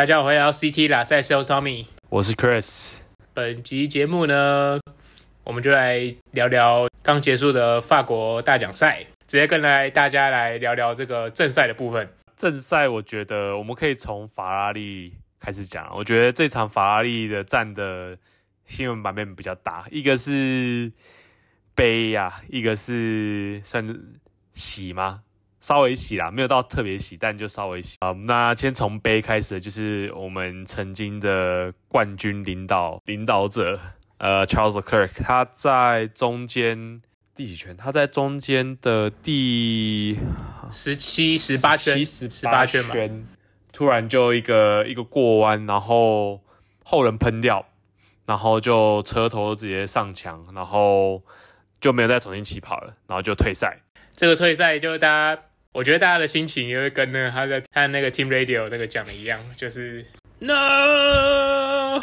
大家好，欢迎来到 CT 拉塞 Sales Tommy，我是 Chris。本集节目呢，我们就来聊聊刚结束的法国大奖赛，直接跟来大家来聊聊这个正赛的部分。正赛，我觉得我们可以从法拉利开始讲。我觉得这场法拉利的战的新闻版面比较大，一个是悲呀、啊，一个是算是喜吗？稍微洗啦，没有到特别洗，但就稍微洗。好，那先从杯开始，就是我们曾经的冠军领导领导者，呃，Charles Leclerc，他在中间第几圈？他在中间的第十七、十八圈，十八圈嘛。突然就一个一个过弯，然后后轮喷掉，然后就车头直接上墙，然后就没有再重新起跑了，然后就退赛。这个退赛就大家。我觉得大家的心情也会跟呢他在看那个 Team Radio 那个讲的一样，就是 No，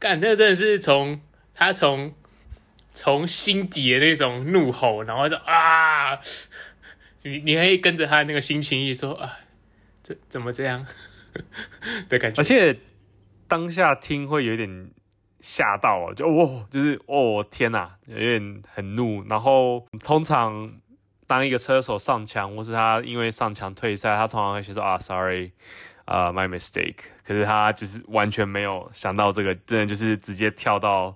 干，那真的是从他从从心底的那种怒吼，然后就啊，你你可以跟着他那个心情一说啊，这怎么这样 的感觉？而且当下听会有点吓到，就哦，就是哦天哪，有点很怒，然后通常。当一个车手上墙，或是他因为上墙退赛，他通常会说啊，sorry，啊、，my mistake。可是他就是完全没有想到这个，真的就是直接跳到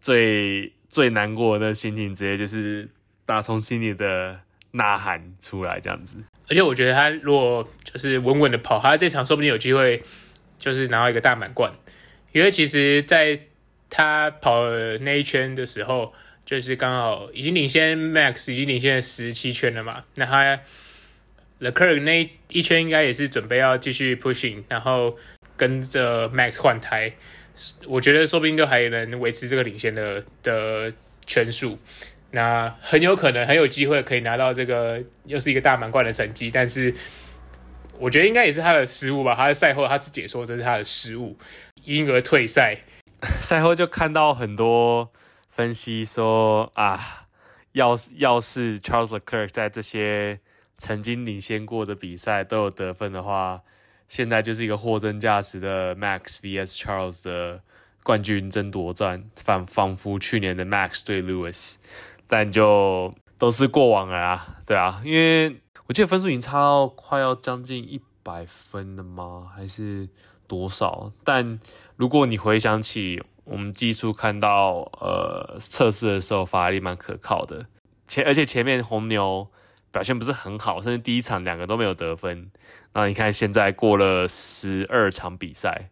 最最难过的心情，直接就是打从心里的呐喊出来这样子。而且我觉得他如果就是稳稳的跑，他这场说不定有机会就是拿到一个大满贯，因为其实在他跑那一圈的时候。就是刚好已经领先 Max 已经领先了十七圈了嘛，那他 Leclerc 那一圈应该也是准备要继续 pushing，然后跟着 Max 换胎，我觉得说不定都还能维持这个领先的的圈数，那很有可能很有机会可以拿到这个又是一个大满贯的成绩，但是我觉得应该也是他的失误吧，他在赛后他自己也说这是他的失误，因而退赛，赛后就看到很多。分析说啊，要是要是 Charles Leclerc 在这些曾经领先过的比赛都有得分的话，现在就是一个货真价实的 Max vs Charles 的冠军争夺战，仿仿佛去年的 Max 对 Lewis，但就都是过往了啊，对啊，因为我记得分数已经差到快要将近一百分了吗？还是多少？但如果你回想起。我们技术看到，呃，测试的时候法拉利蛮可靠的，前而且前面红牛表现不是很好，甚至第一场两个都没有得分。那你看现在过了十二场比赛，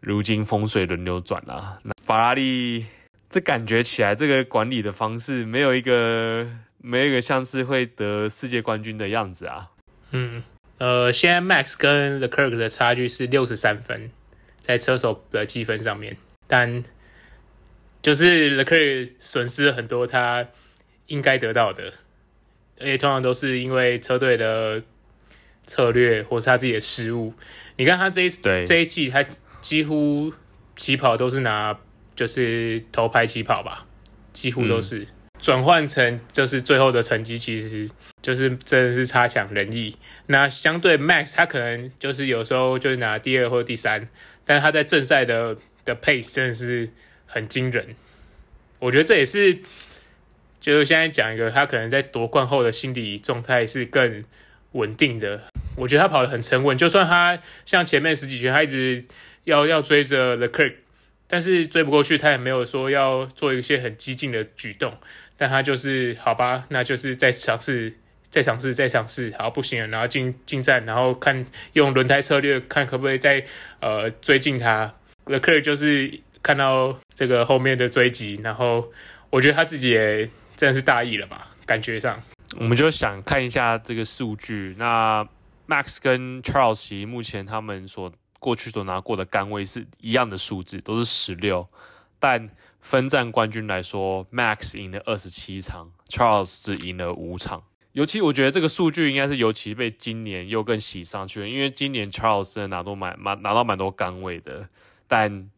如今风水轮流转啊，那法拉利这感觉起来，这个管理的方式没有一个没有一个像是会得世界冠军的样子啊。嗯，呃，现在 Max 跟 Leclerc 的差距是六十三分，在车手的积分上面。但就是 Leclerc 损失了很多他应该得到的，而且通常都是因为车队的策略或是他自己的失误。你看他这一这一季，他几乎起跑都是拿就是头排起跑吧，几乎都是转换成就是最后的成绩，其实就是真的是差强人意。那相对 Max，他可能就是有时候就是拿第二或第三，但是他在正赛的。的 pace 真的是很惊人，我觉得这也是，就是现在讲一个他可能在夺冠后的心理状态是更稳定的。我觉得他跑得很沉稳，就算他像前面十几圈他一直要要追着 Leclerc，但是追不过去，他也没有说要做一些很激进的举动，但他就是好吧，那就是再尝试，再尝试，再尝试，好不行了，然后进进站，然后看用轮胎策略看可不可以再呃追进他。L e c l e r 就是看到这个后面的追击，然后我觉得他自己也真的是大意了吧？感觉上，我们就想看一下这个数据。那 Max 跟 Charles 目前他们所过去所拿过的杆位是一样的数字，都是十六。但分站冠军来说，Max 赢了二十七场，Charles 只赢了五场。尤其我觉得这个数据应该是尤其被今年又更洗上去了，因为今年 Charles 真的拿多蛮蛮拿到蛮多杆位的。但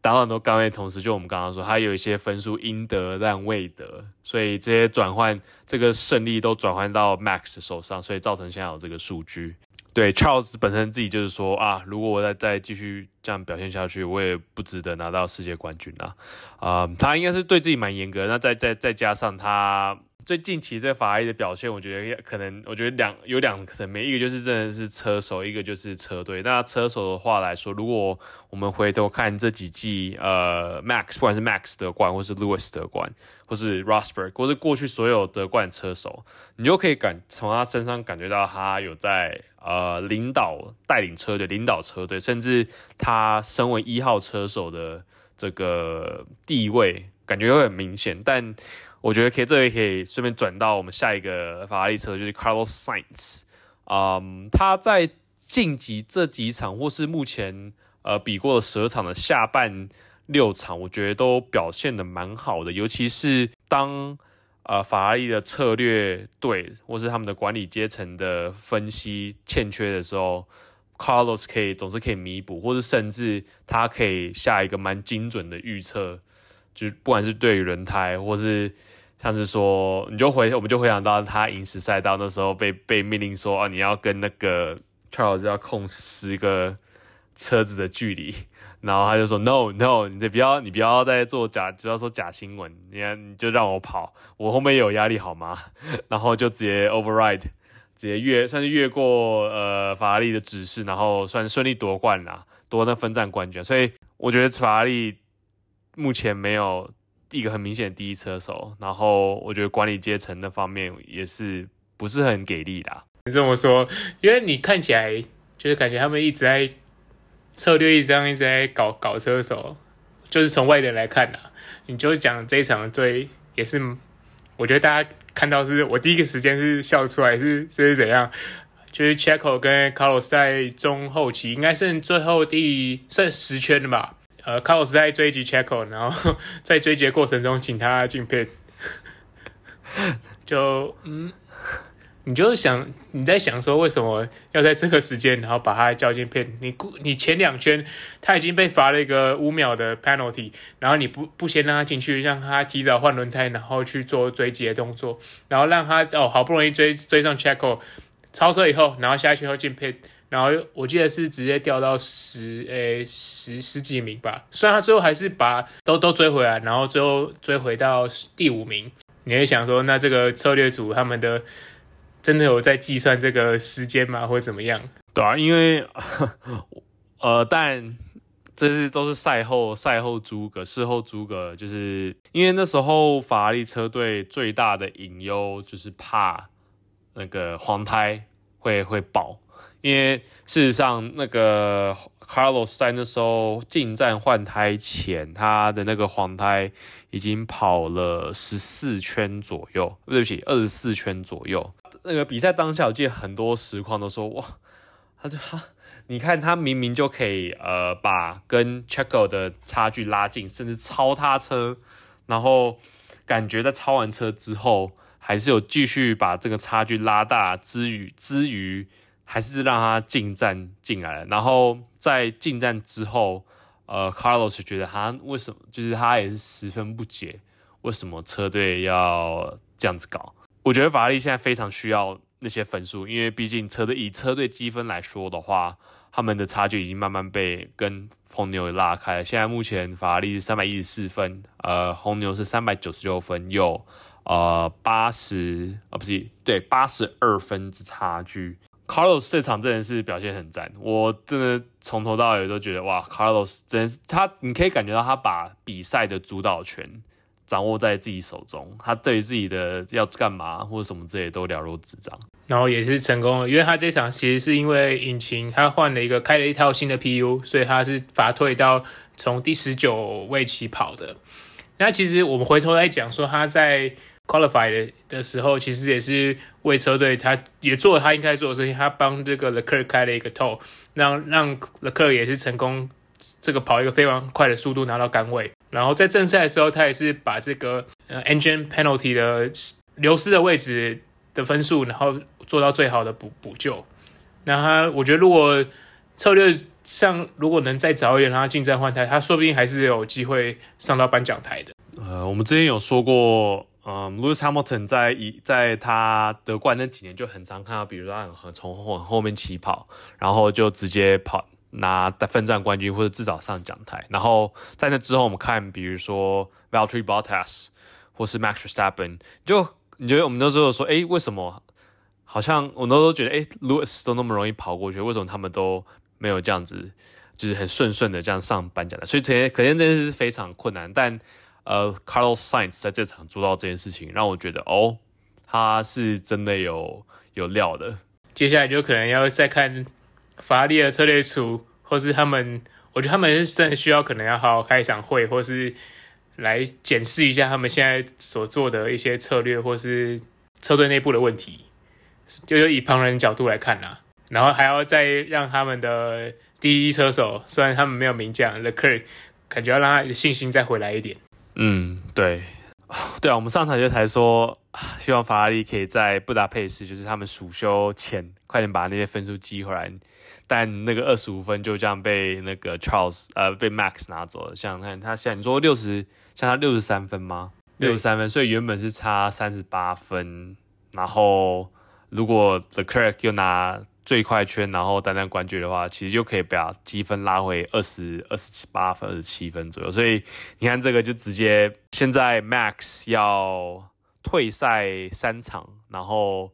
达到很多杆位，同时就我们刚刚说，他有一些分数应得但未得，所以这些转换这个胜利都转换到 Max 手上，所以造成现在有这个数据。对 Charles 本身自己就是说啊，如果我再再继续这样表现下去，我也不值得拿到世界冠军啊。啊、他应该是对自己蛮严格的。那再再再加上他。最近期这法拉利的表现，我觉得可能，我觉得两有两层面，一个就是真的是车手，一个就是车队。那车手的话来说，如果我们回头看这几季，呃，Max 不管是 Max 得冠，或是 Lewis 得冠，或是 Rosberg，或是过去所有得冠车手，你就可以感从他身上感觉到他有在呃领导带领车队，领导车队，甚至他身为一号车手的这个地位，感觉会很明显，但。我觉得可以，这也可以顺便转到我们下一个法拉利车，就是 Carlos Sainz。嗯，他在晋级这几场，或是目前呃比过了十二场的下半六场，我觉得都表现得蛮好的。尤其是当呃法拉利的策略对，或是他们的管理阶层的分析欠缺的时候，Carlos 可以总是可以弥补，或是甚至他可以下一个蛮精准的预测，就不管是对于轮胎，或是像是说，你就回，我们就回想到他银石赛道那时候被被命令说啊，你要跟那个 Charles 要控十个车子的距离，然后他就说 No No，你不要你不要再做假，不要说假新闻，你看你就让我跑，我后面也有压力好吗？然后就直接 override，直接越算是越过呃法拉利的指示，然后算顺利夺冠啦，夺那分站冠军。所以我觉得法拉利目前没有。一个很明显的第一车手，然后我觉得管理阶层那方面也是不是很给力的。你这么说，因为你看起来就是感觉他们一直在策略一直一直在搞搞车手，就是从外人来看呐，你就讲这一场最也是，我觉得大家看到是我第一个时间是笑出来，是是怎样？就是 Checo 跟 Carlos 在中后期应该剩最后第剩十圈了吧。呃，卡洛斯在追击 Checo，然后 在追击的过程中请他进 pit，就嗯，你就想你在想说为什么要在这个时间然后把他叫进 pit？你你前两圈他已经被罚了一个五秒的 penalty，然后你不不先让他进去，让他提早换轮胎，然后去做追击的动作，然后让他哦好不容易追追上 Checo，超车以后，然后下一圈又进 pit。然后我记得是直接掉到十诶十十几名吧，虽然他最后还是把都都追回来，然后最后追回到第五名。你会想说，那这个策略组他们的真的有在计算这个时间吗，或怎么样？对啊，因为呃，但这是都是赛后赛后诸葛，事后诸葛，就是因为那时候法拉利车队最大的隐忧就是怕那个黄胎会会爆。因为事实上，那个 Carlos 在那时候进站换胎前，他的那个黄胎已经跑了十四圈左右，对不起，二十四圈左右。那个比赛当下，我记得很多实况都说，哇，他就哈，你看他明明就可以呃把跟 Checo 的差距拉近，甚至超他车，然后感觉在超完车之后，还是有继续把这个差距拉大之余之余。还是让他进站进来了，然后在进站之后，呃，Carlos 觉得他为什么，就是他也是十分不解，为什么车队要这样子搞？我觉得法拉利现在非常需要那些分数，因为毕竟车队以车队积分来说的话，他们的差距已经慢慢被跟红牛拉开了。现在目前法拉利是三百一十四分，呃，红牛是三百九十六分，有呃八十啊，不是，对，八十二分之差距。Carlos 这场真的是表现很赞，我真的从头到尾都觉得哇，Carlos 真是他，你可以感觉到他把比赛的主导权掌握在自己手中，他对于自己的要干嘛或者什么之类都了如指掌，然后也是成功了，因为他这场其实是因为引擎他换了一个开了一套新的 PU，所以他是罚退到从第十九位起跑的。那其实我们回头来讲说他在。Qualify 的的时候，其实也是为车队，他也做了他应该做的事情，他帮这个 l e c r 开了一个头，让让 l e c r 也是成功这个跑一个非常快的速度拿到杆位。然后在正赛的时候，他也是把这个呃 engine penalty 的流失的位置的分数，然后做到最好的补补救。那他我觉得如果策略上如果能再早一点让他进站换胎，他说不定还是有机会上到颁奖台的。呃，我们之前有说过。嗯，Lewis Hamilton 在一在他得冠那几年就很常看到，比如说他很从后后面起跑，然后就直接跑拿分站冠军或者至少上讲台。然后在那之后，我们看比如说 Valtteri Bottas 或是 Max Verstappen，就你觉得我们那时候说，哎，为什么好像我那时候觉得，哎，Lewis 都那么容易跑过去，为什么他们都没有这样子，就是很顺顺的这样上颁奖台？所以这些可见这件事是非常困难，但。呃，Carlos Sainz 在这场做到这件事情，让我觉得哦，他是真的有有料的。接下来就可能要再看法拉利的策略组，或是他们，我觉得他们是真的需要可能要好好开一场会，或是来检视一下他们现在所做的一些策略，或是车队内部的问题，就以旁人角度来看啦。然后还要再让他们的第一车手，虽然他们没有名将 Leclerc，感觉要让他的信心再回来一点。嗯，对，对啊，我们上场就才说，希望法拉利可以在布达佩斯，就是他们暑休前，快点把那些分数积回来。但那个二十五分就这样被那个 Charles 呃被 Max 拿走了。想想看，他现在你说六十，像他六十三分吗？六十三分，所以原本是差三十八分。然后如果 The Clerk 又拿。最快圈，然后单单冠军的话，其实就可以把积分拉回二十二十八分、二十七分左右。所以你看这个就直接，现在 Max 要退赛三场，然后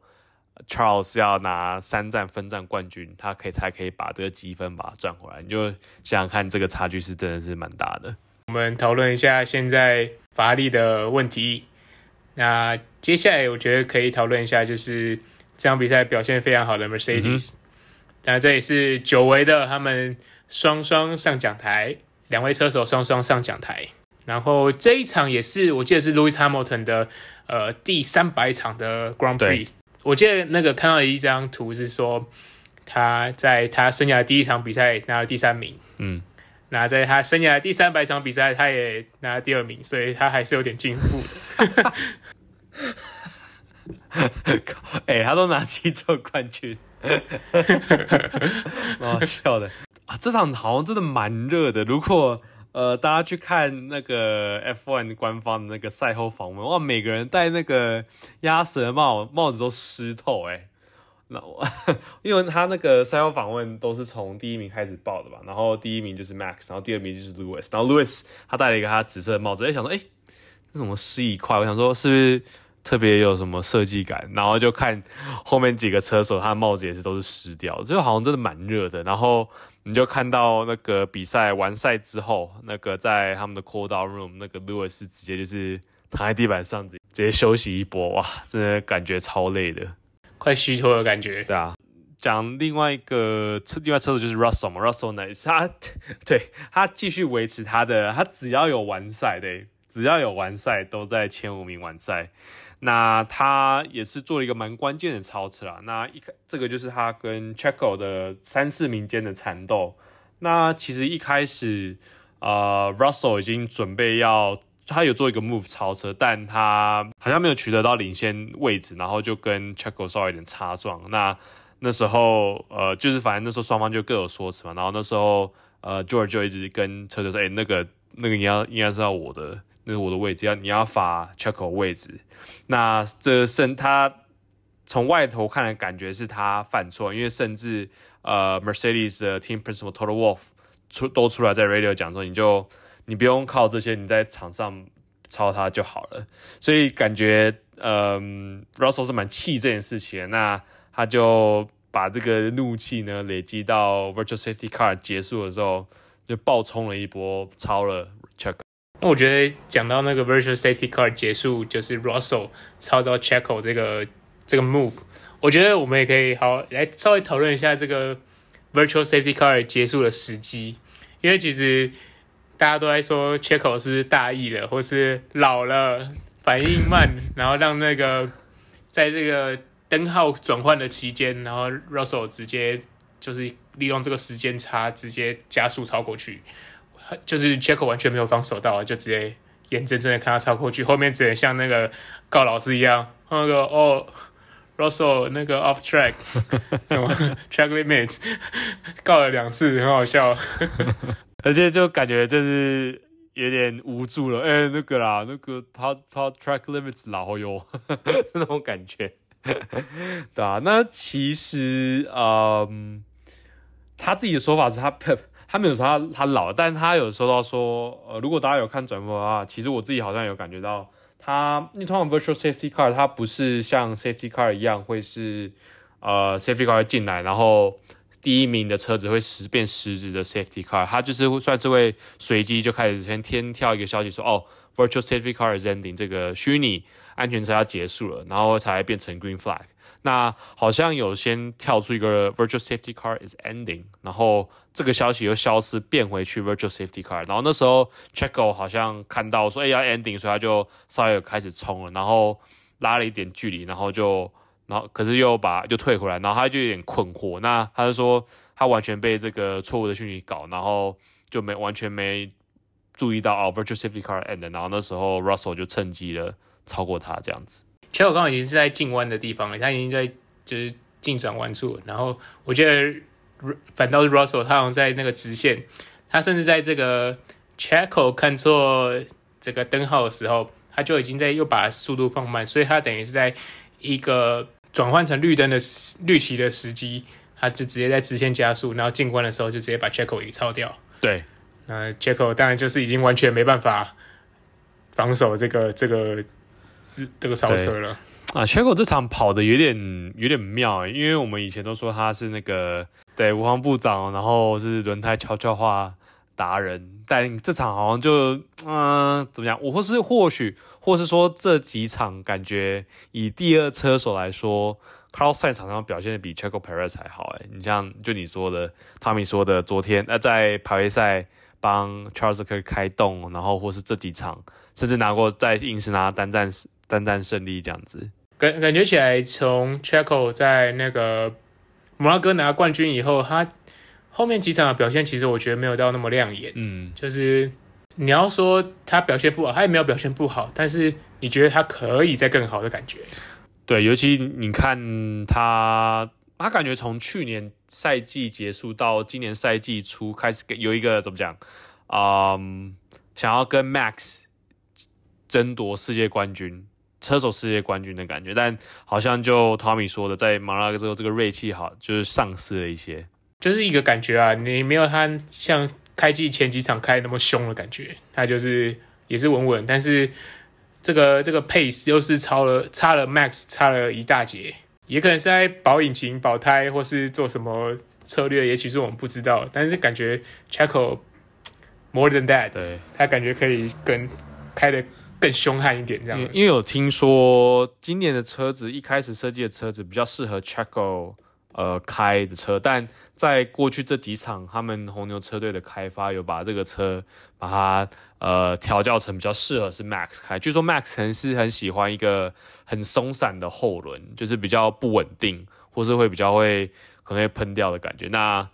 Charles 要拿三站分站冠军，他可以才可以把这个积分把它赚回来。你就想想看，这个差距是真的是蛮大的。我们讨论一下现在法拉利的问题。那接下来我觉得可以讨论一下，就是。这场比赛表现非常好的 Mercedes，当然、嗯、这也是久违的，他们双双上讲台，两位车手双双上讲台。然后这一场也是，我记得是 Lewis Hamilton 的呃第三百场的 Grand Prix。对我记得那个看到的一张图是说，他在他生涯第一场比赛拿了第三名，嗯，那在他生涯第三百场比赛，他也拿了第二名，所以他还是有点进步的。哎、他都拿七座冠军，蛮好笑的啊！这场好像真的蛮热的。如果呃大家去看那个 F1 官方的那个赛后访问，哇，每个人戴那个鸭舌帽，帽子都湿透哎、那我 因为他那个赛后访问都是从第一名开始报的吧，然后第一名就是 Max，然后第二名就是 Lewis，然后 Lewis 他戴了一个他紫色的帽子，哎，想说哎，这怎么湿一块？我想说是不是？特别有什么设计感，然后就看后面几个车手，他的帽子也是都是湿掉，就好像真的蛮热的。然后你就看到那个比赛完赛之后，那个在他们的 cool down room，那个 Lewis 直接就是躺在地板上，直接休息一波，哇，真的感觉超累的，快虚脱的感觉。对啊，讲另外一个车，另外车手就是 Russell 嘛，Russell 呢，他 对他继续维持他的，他只要有完赛，对，只要有完赛都在前五名完赛。那他也是做了一个蛮关键的超车啊。那一开这个就是他跟 Checo 的三四名间的缠斗。那其实一开始，呃，Russell 已经准备要，他有做一个 move 超车，但他好像没有取得到领先位置，然后就跟 Checo 稍微有点擦撞。那那时候，呃，就是反正那时候双方就各有说辞嘛。然后那时候，呃，George 就一直跟车队说：“哎、那个那个你要应该是要我的。”那是我的位置，要你要罚 Checo 位置。那这是他从外头看的感觉是他犯错，因为甚至呃 Mercedes 的 Team Principal Toto Wolff 出都出来在 Radio 讲说，你就你不用靠这些，你在场上超他就好了。所以感觉呃 Russell 是蛮气这件事情，那他就把这个怒气呢累积到 Virtual Safety Car 结束的时候，就爆冲了一波，超了。那我觉得讲到那个 virtual safety car 结束，就是 Russell 超到 Checo 这个这个 move，我觉得我们也可以好来稍微讨论一下这个 virtual safety car 结束的时机，因为其实大家都在说 Checo 是不是大意了，或是老了，反应慢，然后让那个 在这个灯号转换的期间，然后 Russell 直接就是利用这个时间差，直接加速超过去。就是 Checo 完全没有防守到，就直接眼睁睁的看他超过去，后面只能像那个告老师一样，那个哦，Russell 那个 off track，什么 track limit，告了两次，很好笑，而且就感觉就是有点无助了。哎、欸，那个啦，那个他他 track limits 老哟，那种感觉，对啊，那其实，嗯，他自己的说法是他他没有说他他老，但他有说到说，呃，如果大家有看转播的话，其实我自己好像有感觉到他，因为通常 virtual safety car 它不是像 safety car 一样会是，呃，safety car 进来，然后。第一名的车子会实变实质的 safety car，它就是会算是会随机就开始先天跳一个消息说，哦，virtual safety car is ending，这个虚拟安全车要结束了，然后才变成 green flag。那好像有先跳出一个 virtual safety car is ending，然后这个消息又消失变回去 virtual safety car，然后那时候 Checo 好像看到说，哎要 ending，所以他就稍微开始冲了，然后拉了一点距离，然后就。然后，可是又把就退回来，然后他就有点困惑。那他就说，他完全被这个错误的讯息搞，然后就没完全没注意到哦，virtual safety car end。然后那时候 Russell 就趁机了超过他这样子。其实我刚刚已经是在进弯的地方了，他已经在就是进转弯处。然后我觉得反倒是 Russell，他好像在那个直线，他甚至在这个 Checo 看错这个灯号的时候，他就已经在又把速度放慢，所以他等于是在一个。转换成绿灯的绿旗的时机，他就直接在直线加速，然后进弯的时候就直接把 Checo 给超掉。对，那 Checo 当然就是已经完全没办法防守这个这个这个超车了。啊，Checo 这场跑的有点有点妙，因为我们以前都说他是那个对无防部长，然后是轮胎悄悄话达人，但这场好像就嗯、怎么样？我或是或许。或是说这几场感觉以第二车手来说他赛场上表现的比 Checo Perez 还好哎。你像就你说的，Tommy 说的，昨天那、呃、在排位赛帮 Charles 开动，然后或是这几场甚至拿过在硬是拿单战单单胜利这样子，感感觉起来从 Checo 在那个摩纳哥拿冠军以后，他后面几场的表现其实我觉得没有到那么亮眼，嗯，就是。你要说他表现不好，他也没有表现不好，但是你觉得他可以再更好的感觉？对，尤其你看他，他感觉从去年赛季结束到今年赛季初开始有一个怎么讲，嗯，想要跟 Max 争夺世界冠军、车手世界冠军的感觉，但好像就 Tommy 说的，在马拉哥之后，这个锐气好就是丧失了一些，就是一个感觉啊，你没有他像。开季前几场开那么凶的感觉，他就是也是稳稳，但是这个这个 pace 又是超了差了 Max 差了一大截，也可能是在保引擎、保胎，或是做什么策略，也许是我们不知道。但是感觉 Checo more than that，对，他感觉可以跟开得更凶悍一点，这样。因为有听说今年的车子一开始设计的车子比较适合 Chaco。呃，开的车，但在过去这几场，他们红牛车队的开发有把这个车把它呃调教成比较适合是 Max 开。据说 Max 很是很喜欢一个很松散的后轮，就是比较不稳定，或是会比较会可能会喷掉的感觉。那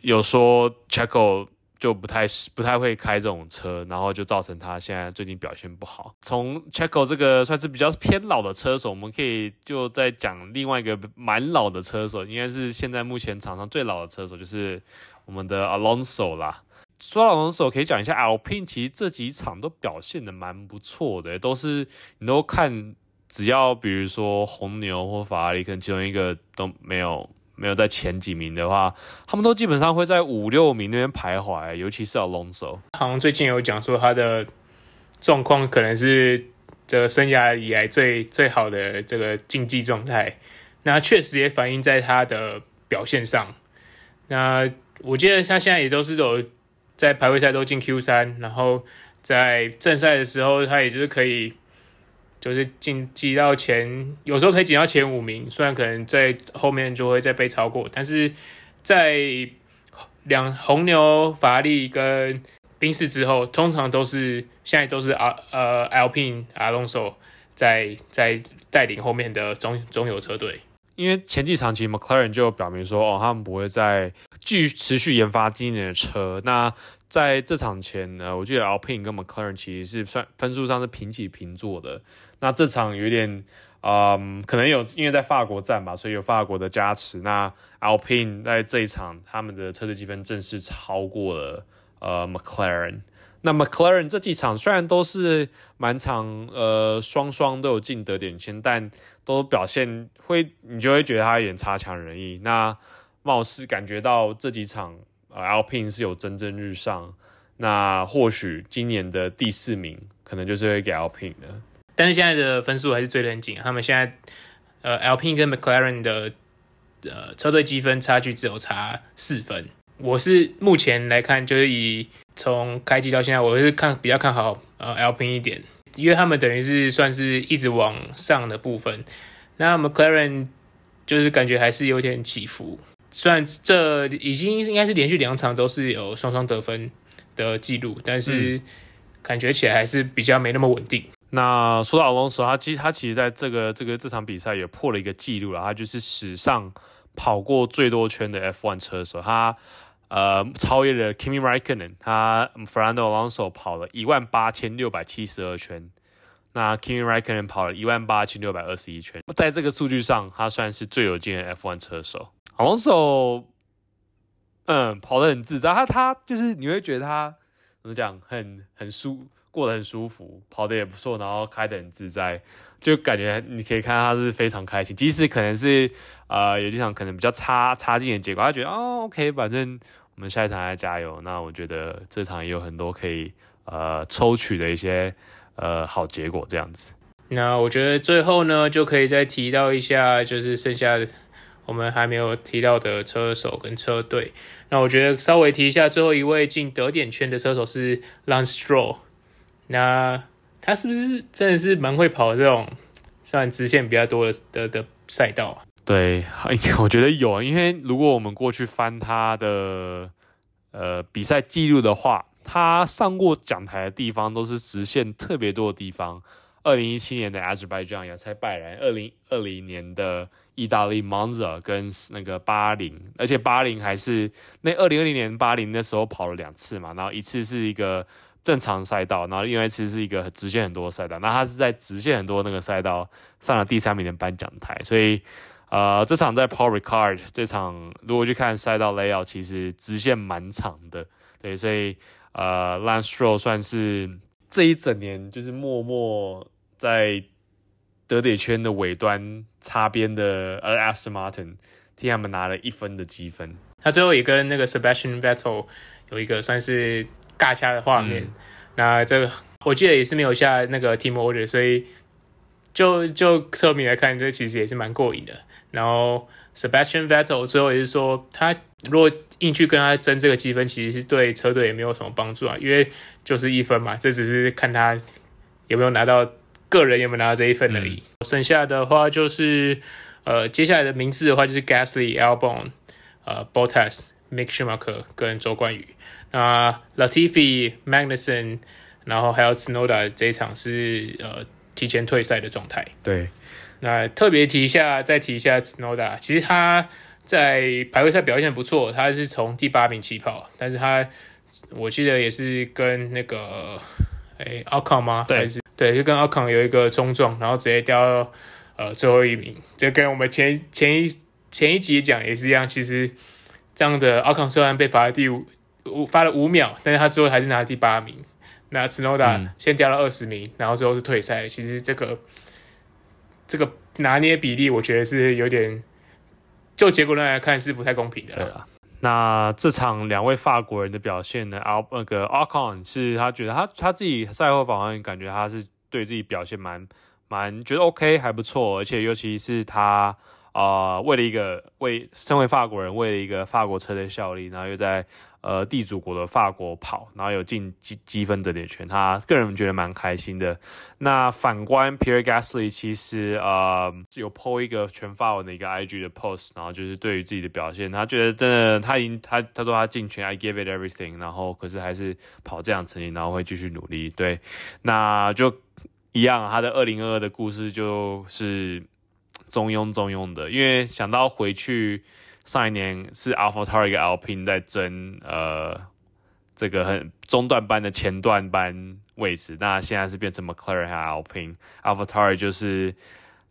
有说 Checo。就不太不太会开这种车，然后就造成他现在最近表现不好。从 Checo 这个算是比较偏老的车手，我们可以就再讲另外一个蛮老的车手，应该是现在目前场上最老的车手，就是我们的 Alonso 啦。说到 Alonso，可以讲一下 Alpine，其实这几场都表现的蛮不错的，都是你都看，只要比如说红牛或法拉利，可能其中一个都没有。没有在前几名的话，他们都基本上会在五六名那边徘徊，尤其是 Alonso。好像最近有讲说他的状况可能是这个生涯以来最最好的这个竞技状态，那确实也反映在他的表现上。那我记得他现在也都是有在排位赛都进 Q 三，然后在正赛的时候，他也就是可以。就是进挤到前，有时候可以挤到前五名，虽然可能在后面就会再被超过，但是在两红牛、法拉利跟宾士之后，通常都是现在都是阿呃 Alpine Alonso 在在带领后面的中中游车队。因为前几场其实 McLaren 就表明说，哦，他们不会再继续持续研发今年的车。那在这场前呢，我记得 Alpine 跟 McLaren 其实是算分数上是平起平坐的。那这场有点，嗯，可能有因为在法国站吧，所以有法国的加持。那 Alpine 在这一场他们的车队积分正式超过了呃 McLaren。那 McLaren 这几场虽然都是满场呃双双都有进得点圈，但都表现会你就会觉得他有点差强人意。那貌似感觉到这几场呃 Alpine 是有蒸蒸日上，那或许今年的第四名可能就是会给 Alpine 的。但是现在的分数还是追得很紧，他们现在呃 Alpine 跟 McLaren 的呃车队积分差距只有差四分。我是目前来看，就是以从开机到现在，我是看比较看好呃 Alpine 一点，因为他们等于是算是一直往上的部分。那 McLaren 就是感觉还是有点起伏，虽然这已经应该是连续两场都是有双双得分的记录，但是感觉起来还是比较没那么稳定。嗯、那说到 Alonso，他其实他其实在这个这个这场比赛也破了一个记录了，他就是史上跑过最多圈的 F1 车手，他。呃，超越了 Kimi Raikkonen，他 Fernando Alonso 跑了一万八千六百七十二圈，那 Kimi Raikkonen 跑了一万八千六百二十一圈，在这个数据上，他算是最有经验的 F1 车手。Alonso，嗯，跑得很自在，他他就是你会觉得他怎么讲，很很舒，过得很舒服，跑得也不错，然后开得很自在，就感觉你可以看到他是非常开心，即使可能是呃有几场可能比较差差劲的结果，他觉得哦 OK，反正。我们下一场来加油。那我觉得这场也有很多可以呃抽取的一些呃好结果这样子。那我觉得最后呢，就可以再提到一下，就是剩下的我们还没有提到的车手跟车队。那我觉得稍微提一下，最后一位进得点圈的车手是 Lance Stroll。那他是不是真的是蛮会跑这种算直线比较多的的的赛道啊？对，我觉得有，因为如果我们过去翻他的呃比赛记录的话，他上过讲台的地方都是直线特别多的地方。二零一七年的 Azerbaijan 亚塞拜然，二零二零年的意大利 Monza 跟那个巴林，而且巴林还是那二零二零年巴林那时候跑了两次嘛，然后一次是一个正常赛道，然后另外其实是一个直线很多的赛道，那他是在直线很多那个赛道上了第三名的颁奖台，所以。呃，这场在 Paul Ricard 这场，如果去看赛道 layout，其实直线蛮长的，对，所以呃，Lance Stroll 算是这一整年就是默默在得点圈的尾端擦边的，而，Aston Martin 替他们拿了一分的积分。他最后也跟那个 Sebastian Vettel 有一个算是尬掐的画面，嗯、那这个我记得也是没有下那个 Team Order，所以就就侧面来看，这其实也是蛮过瘾的。然后 Sebastian Vettel 最后也是说，他如果硬去跟他争这个积分，其实是对车队也没有什么帮助啊，因为就是一分嘛，这只是看他有没有拿到个人有没有拿到这一分而已。嗯、剩下的话就是呃，接下来的名字的话就是 Gasly、Albon、呃 Bottas、Mick Schumacher 跟周冠宇。那 Latifi、Magnussen，然后还有 Tsunoda 这一场是呃提前退赛的状态。对。那特别提一下，再提一下 Tsunoda，其实他在排位赛表现不错，他是从第八名起跑，但是他我记得也是跟那个诶 Ocon 吗？对，还是对，就跟 Ocon 有一个冲撞，然后直接掉到呃最后一名，就跟我们前前一前一集讲也是一样。其实这样的 Ocon 虽然被罚了第五五发了五秒，但是他最后还是拿了第八名。那 Tsunoda 先掉了二十名，嗯、然后最后是退赛了。其实这个。这个拿捏比例，我觉得是有点，就结果论来看是不太公平的。那这场两位法国人的表现呢？啊，那个 Ocon 是他觉得他他自己赛后访问，感觉他是对自己表现蛮蛮觉得 OK 还不错，而且尤其是他啊、呃，为了一个为身为法国人，为了一个法国车队效力，然后又在。呃，地主国的法国跑，然后有进积积分得点圈，他个人觉得蛮开心的。那反观 Pierre Gasly，其实呃有 po 一个全法文的一个 IG 的 post，然后就是对于自己的表现，他觉得真的他已经他他说他进圈，I give it everything，然后可是还是跑这样成绩，然后会继续努力。对，那就一样，他的二零二二的故事就是中庸中庸的，因为想到回去。上一年是 AlphaTauri 跟 Alpine 在争呃这个很中段班的前段班位置，那现在是变成 McLaren 和 Alpine，AlphaTauri 就是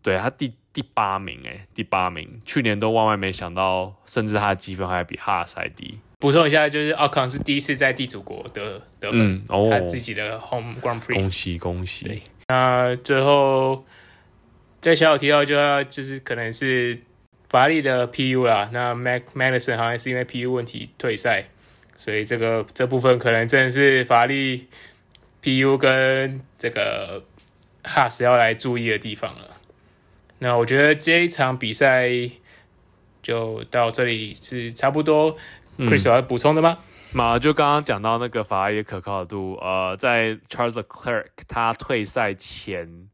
对他第第八名诶，第八名，去年都万万没想到，甚至他的积分还比哈斯还低。补充一下，就是奥康是第一次在地主国得得分，嗯哦、他自己的 Home Grand Prix，恭喜恭喜。对，那最后在小小提到就要就是可能是法拉利的 PU 啦，那 Mac Magnussen 好像是因为 PU 问题退赛，所以这个这部分可能真的是法拉利 PU 跟这个 Haas 要来注意的地方了。那我觉得这一场比赛就到这里是差不多。Chris 有要补充的吗？嘛、嗯，就刚刚讲到那个法拉利的可靠度，呃，在 Charles Leclerc 他退赛前，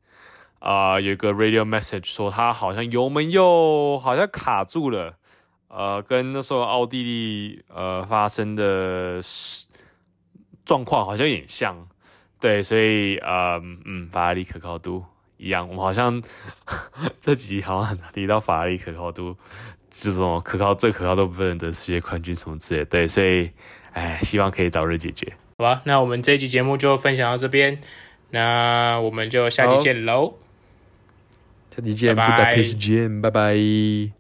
啊、呃，有一个 radio message 说他好像油门又好像卡住了，呃，跟那时候奥地利呃发生的状况好像有点像，对，所以呃嗯，法拉利可靠度一样，我们好像 这几集好像提到法拉利可靠度。这种可靠、最可靠都不能得世界冠军什么之类的，对，所以，哎，希望可以早日解决。好吧，那我们这一集节目就分享到这边，那我们就下期见喽。下期见，不打 P S G M，拜拜。